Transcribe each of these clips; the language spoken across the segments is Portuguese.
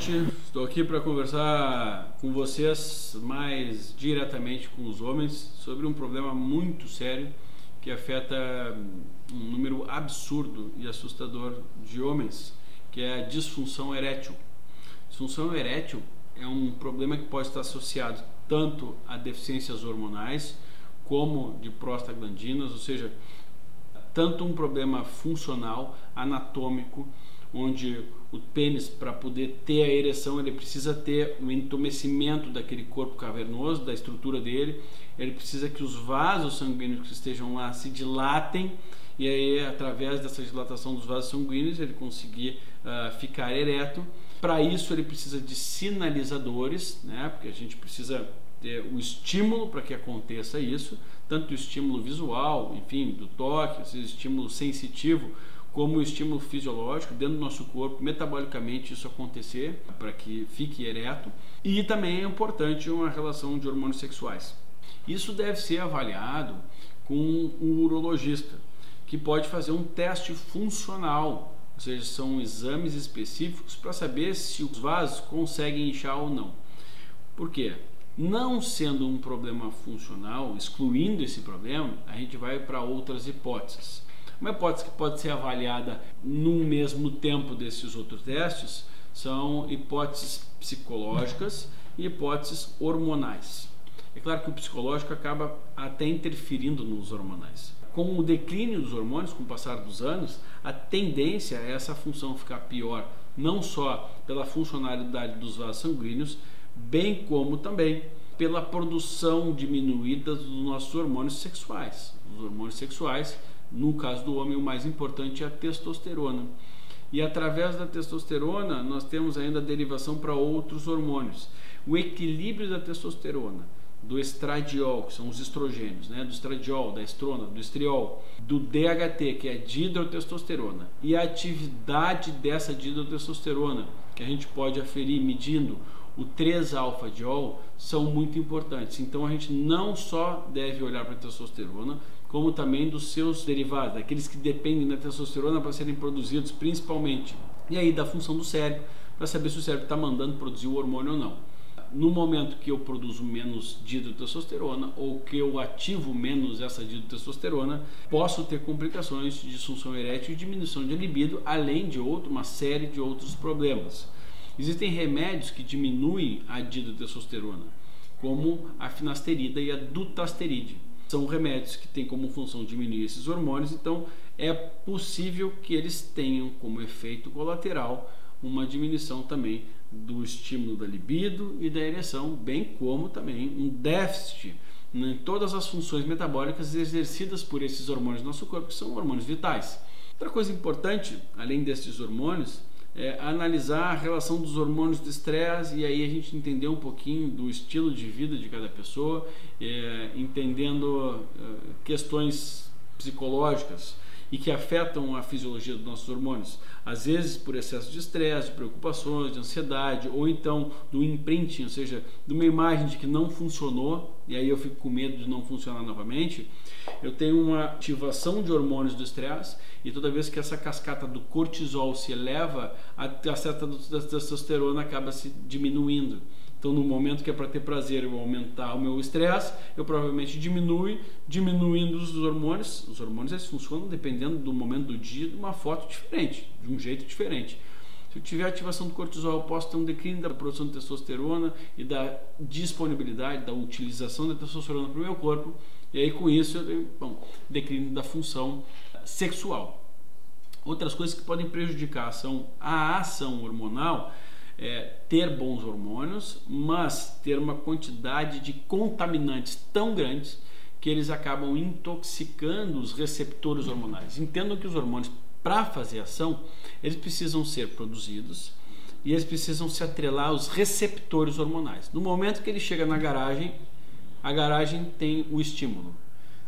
gente. Estou aqui para conversar com vocês mais diretamente com os homens sobre um problema muito sério que afeta um número absurdo e assustador de homens, que é a disfunção erétil. Disfunção erétil é um problema que pode estar associado tanto a deficiências hormonais como de prostaglandinas, ou seja, tanto um problema funcional, anatômico, onde o pênis, para poder ter a ereção, ele precisa ter o entumecimento daquele corpo cavernoso, da estrutura dele, ele precisa que os vasos sanguíneos que estejam lá se dilatem e aí, através dessa dilatação dos vasos sanguíneos, ele conseguir uh, ficar ereto. Para isso, ele precisa de sinalizadores, né? porque a gente precisa ter o estímulo para que aconteça isso, tanto o estímulo visual, enfim, do toque, esse estímulo sensitivo, como estímulo fisiológico dentro do nosso corpo, metabolicamente isso acontecer para que fique ereto. E também é importante uma relação de hormônios sexuais. Isso deve ser avaliado com um urologista, que pode fazer um teste funcional, ou seja, são exames específicos para saber se os vasos conseguem inchar ou não. Por quê? Não sendo um problema funcional, excluindo esse problema, a gente vai para outras hipóteses. Uma hipótese que pode ser avaliada no mesmo tempo desses outros testes são hipóteses psicológicas e hipóteses hormonais. É claro que o psicológico acaba até interferindo nos hormonais. Com o declínio dos hormônios, com o passar dos anos, a tendência é essa função ficar pior, não só pela funcionalidade dos vasos sanguíneos, bem como também pela produção diminuída dos nossos hormônios sexuais. Os hormônios sexuais no caso do homem, o mais importante é a testosterona. E através da testosterona, nós temos ainda a derivação para outros hormônios. O equilíbrio da testosterona, do estradiol, que são os estrogênios, né? do estradiol, da estrona, do estriol, do DHT, que é dihidrotestosterona, e a atividade dessa dihidrotestosterona, que a gente pode aferir medindo o 3-alfa-diol, são muito importantes. Então a gente não só deve olhar para a testosterona, como também dos seus derivados, daqueles que dependem da testosterona para serem produzidos principalmente. E aí da função do cérebro, para saber se o cérebro está mandando produzir o hormônio ou não. No momento que eu produzo menos dihidrotestosterona ou que eu ativo menos essa dihidrotestosterona, posso ter complicações de disfunção erétil e diminuição de libido, além de outro, uma série de outros problemas. Existem remédios que diminuem a dihidrotestosterona, como a finasterida e a dutasteride são remédios que têm como função diminuir esses hormônios, então é possível que eles tenham como efeito colateral uma diminuição também do estímulo da libido e da ereção, bem como também um déficit em todas as funções metabólicas exercidas por esses hormônios no nosso corpo, que são hormônios vitais. Outra coisa importante, além desses hormônios, é, analisar a relação dos hormônios do estresse e aí a gente entender um pouquinho do estilo de vida de cada pessoa, é, entendendo é, questões psicológicas e que afetam a fisiologia dos nossos hormônios. Às vezes por excesso de estresse, de preocupações, de ansiedade, ou então do imprinting, ou seja, de uma imagem de que não funcionou, e aí eu fico com medo de não funcionar novamente. Eu tenho uma ativação de hormônios do estresse, e toda vez que essa cascata do cortisol se eleva, a cascata da testosterona acaba se diminuindo. Então, no momento que é para ter prazer eu aumentar o meu estresse, eu provavelmente diminui, diminuindo os hormônios. Os hormônios eles funcionam dependendo do momento do dia de uma foto diferente, de um jeito diferente. Se eu tiver ativação do cortisol, eu posso ter um declínio da produção de testosterona e da disponibilidade, da utilização da testosterona para o meu corpo. E aí, com isso, eu tenho bom, declínio da função sexual. Outras coisas que podem prejudicar são a ação hormonal é, ter bons hormônios, mas ter uma quantidade de contaminantes tão grandes que eles acabam intoxicando os receptores hormonais. Entendam que os hormônios, para fazer ação, eles precisam ser produzidos e eles precisam se atrelar aos receptores hormonais. No momento que ele chega na garagem, a garagem tem o estímulo.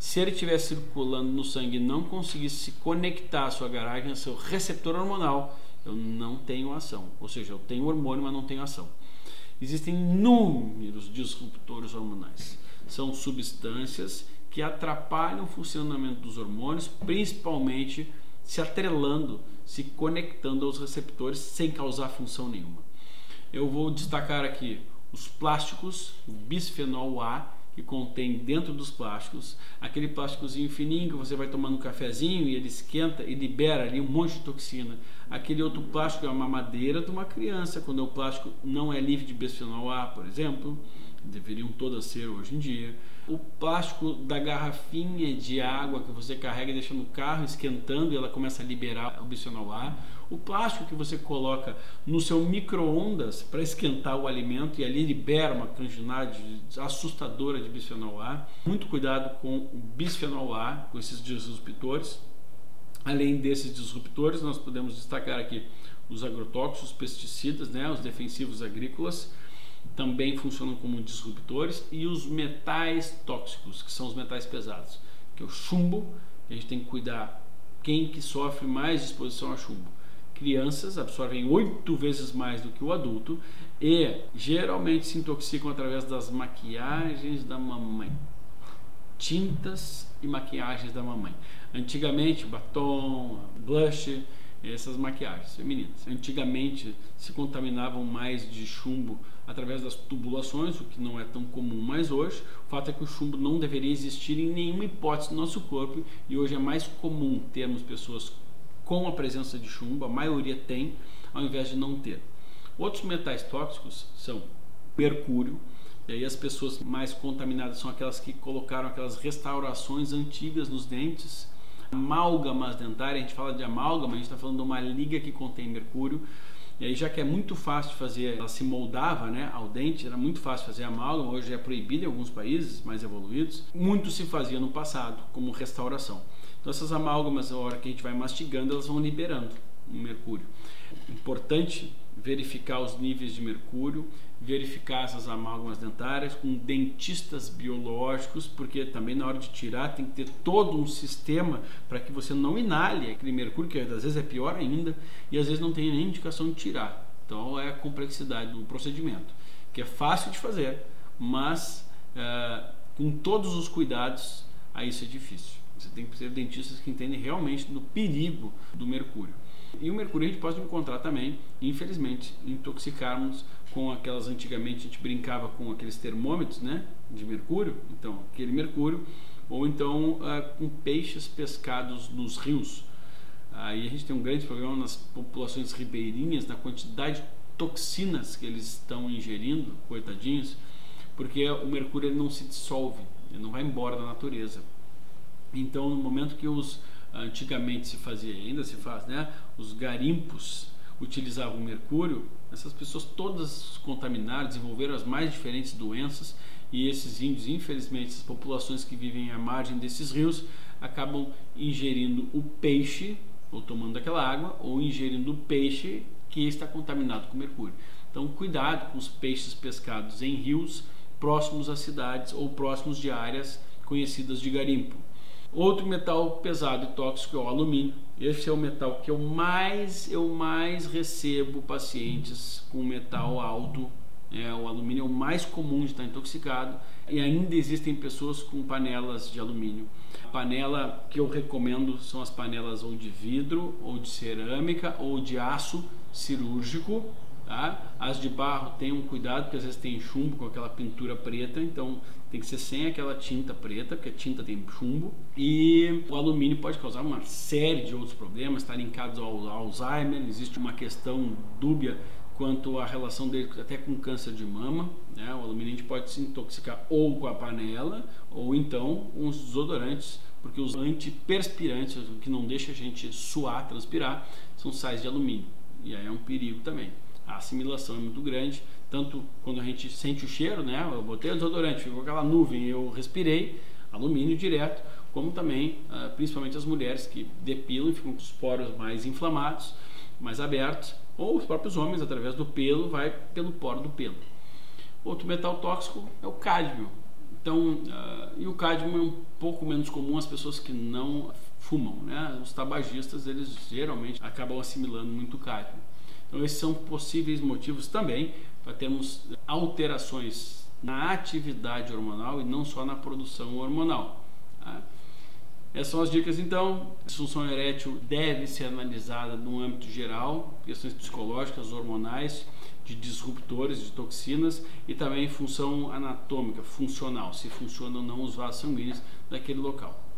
Se ele estiver circulando no sangue e não conseguisse se conectar à sua garagem, ao seu receptor hormonal, eu não tenho ação. Ou seja, eu tenho hormônio, mas não tenho ação. Existem inúmeros disruptores hormonais. São substâncias que atrapalham o funcionamento dos hormônios, principalmente se atrelando, se conectando aos receptores sem causar função nenhuma. eu vou destacar aqui os plásticos, o bisfenol A, que contém dentro dos plásticos, aquele plásticozinho fininho que você vai tomando um cafezinho e ele esquenta e libera ali um monte de toxina. Aquele outro plástico é uma madeira de uma criança, quando o plástico não é livre de bisfenol A, por exemplo, deveriam todas ser hoje em dia. O plástico da garrafinha de água que você carrega e deixa no carro esquentando e ela começa a liberar o plástico que você coloca no seu micro-ondas para esquentar o alimento e ali libera uma quantidade assustadora de bisfenol A. Muito cuidado com o bisfenol A, com esses disruptores. Além desses disruptores, nós podemos destacar aqui os agrotóxicos, os pesticidas, né, os defensivos agrícolas, também funcionam como disruptores, e os metais tóxicos, que são os metais pesados, que é o chumbo, a gente tem que cuidar quem que sofre mais exposição a chumbo crianças absorvem oito vezes mais do que o adulto e geralmente se intoxicam através das maquiagens da mamãe. Tintas e maquiagens da mamãe. Antigamente, batom, blush, essas maquiagens femininas. Antigamente se contaminavam mais de chumbo através das tubulações, o que não é tão comum mais hoje. O fato é que o chumbo não deveria existir em nenhuma hipótese no nosso corpo e hoje é mais comum termos pessoas com a presença de chumbo, a maioria tem, ao invés de não ter. Outros metais tóxicos são mercúrio, e aí as pessoas mais contaminadas são aquelas que colocaram aquelas restaurações antigas nos dentes, amálgamas dentárias, a gente fala de amálgama, a gente está falando de uma liga que contém mercúrio, e aí já que é muito fácil fazer, ela se moldava né, ao dente, era muito fácil fazer amálgama, hoje é proibido em alguns países mais evoluídos, muito se fazia no passado como restauração. Então essas amálgamas, a hora que a gente vai mastigando, elas vão liberando o mercúrio. Importante verificar os níveis de mercúrio, verificar essas amálgamas dentárias com dentistas biológicos, porque também na hora de tirar tem que ter todo um sistema para que você não inale aquele mercúrio, que às vezes é pior ainda, e às vezes não tem nem indicação de tirar. Então é a complexidade do procedimento, que é fácil de fazer, mas é, com todos os cuidados, aí isso é difícil. Você tem que ser dentistas que entendem realmente do perigo do mercúrio. E o mercúrio a gente pode encontrar também, infelizmente, intoxicarmos com aquelas antigamente a gente brincava com aqueles termômetros, né, de mercúrio, então aquele mercúrio, ou então ah, com peixes pescados nos rios. Aí a gente tem um grande problema nas populações ribeirinhas, na quantidade de toxinas que eles estão ingerindo, coitadinhos, porque o mercúrio ele não se dissolve, ele não vai embora da natureza. Então, no momento que os antigamente se fazia, ainda se faz, né, os garimpos utilizavam mercúrio, essas pessoas todas contaminaram, desenvolveram as mais diferentes doenças e esses índios, infelizmente, as populações que vivem à margem desses rios acabam ingerindo o peixe ou tomando aquela água ou ingerindo o peixe que está contaminado com mercúrio. Então, cuidado com os peixes pescados em rios próximos às cidades ou próximos de áreas conhecidas de garimpo. Outro metal pesado e tóxico é o alumínio. Esse é o metal que eu mais eu mais recebo pacientes com metal alto. É, o alumínio é o mais comum de estar intoxicado e ainda existem pessoas com panelas de alumínio. A panela que eu recomendo são as panelas ou de vidro, ou de cerâmica, ou de aço cirúrgico, Tá? As de barro tenham cuidado, porque às vezes tem chumbo com aquela pintura preta, então tem que ser sem aquela tinta preta, porque a tinta tem chumbo. E o alumínio pode causar uma série de outros problemas, está linkado ao Alzheimer, existe uma questão dúbia quanto à relação dele até com câncer de mama. Né? O alumínio a gente pode se intoxicar ou com a panela, ou então com os desodorantes, porque os antiperspirantes, o que não deixa a gente suar, transpirar, são sais de alumínio. E aí é um perigo também a assimilação é muito grande, tanto quando a gente sente o cheiro, né? Eu botei o desodorante, ficou aquela nuvem, eu respirei alumínio direto, como também, uh, principalmente as mulheres que depilam e ficam com os poros mais inflamados, mais abertos, ou os próprios homens, através do pelo, vai pelo poro do pelo. Outro metal tóxico é o cádmio. Então, uh, e o cádmio é um pouco menos comum às pessoas que não fumam, né? Os tabagistas, eles geralmente acabam assimilando muito cádmio. Então, esses são possíveis motivos também para termos alterações na atividade hormonal e não só na produção hormonal. Tá? Essas são as dicas então. Disfunção erétil deve ser analisada no âmbito geral, questões psicológicas, hormonais, de disruptores, de toxinas e também função anatômica, funcional, se funcionam ou não os vasos sanguíneos daquele local.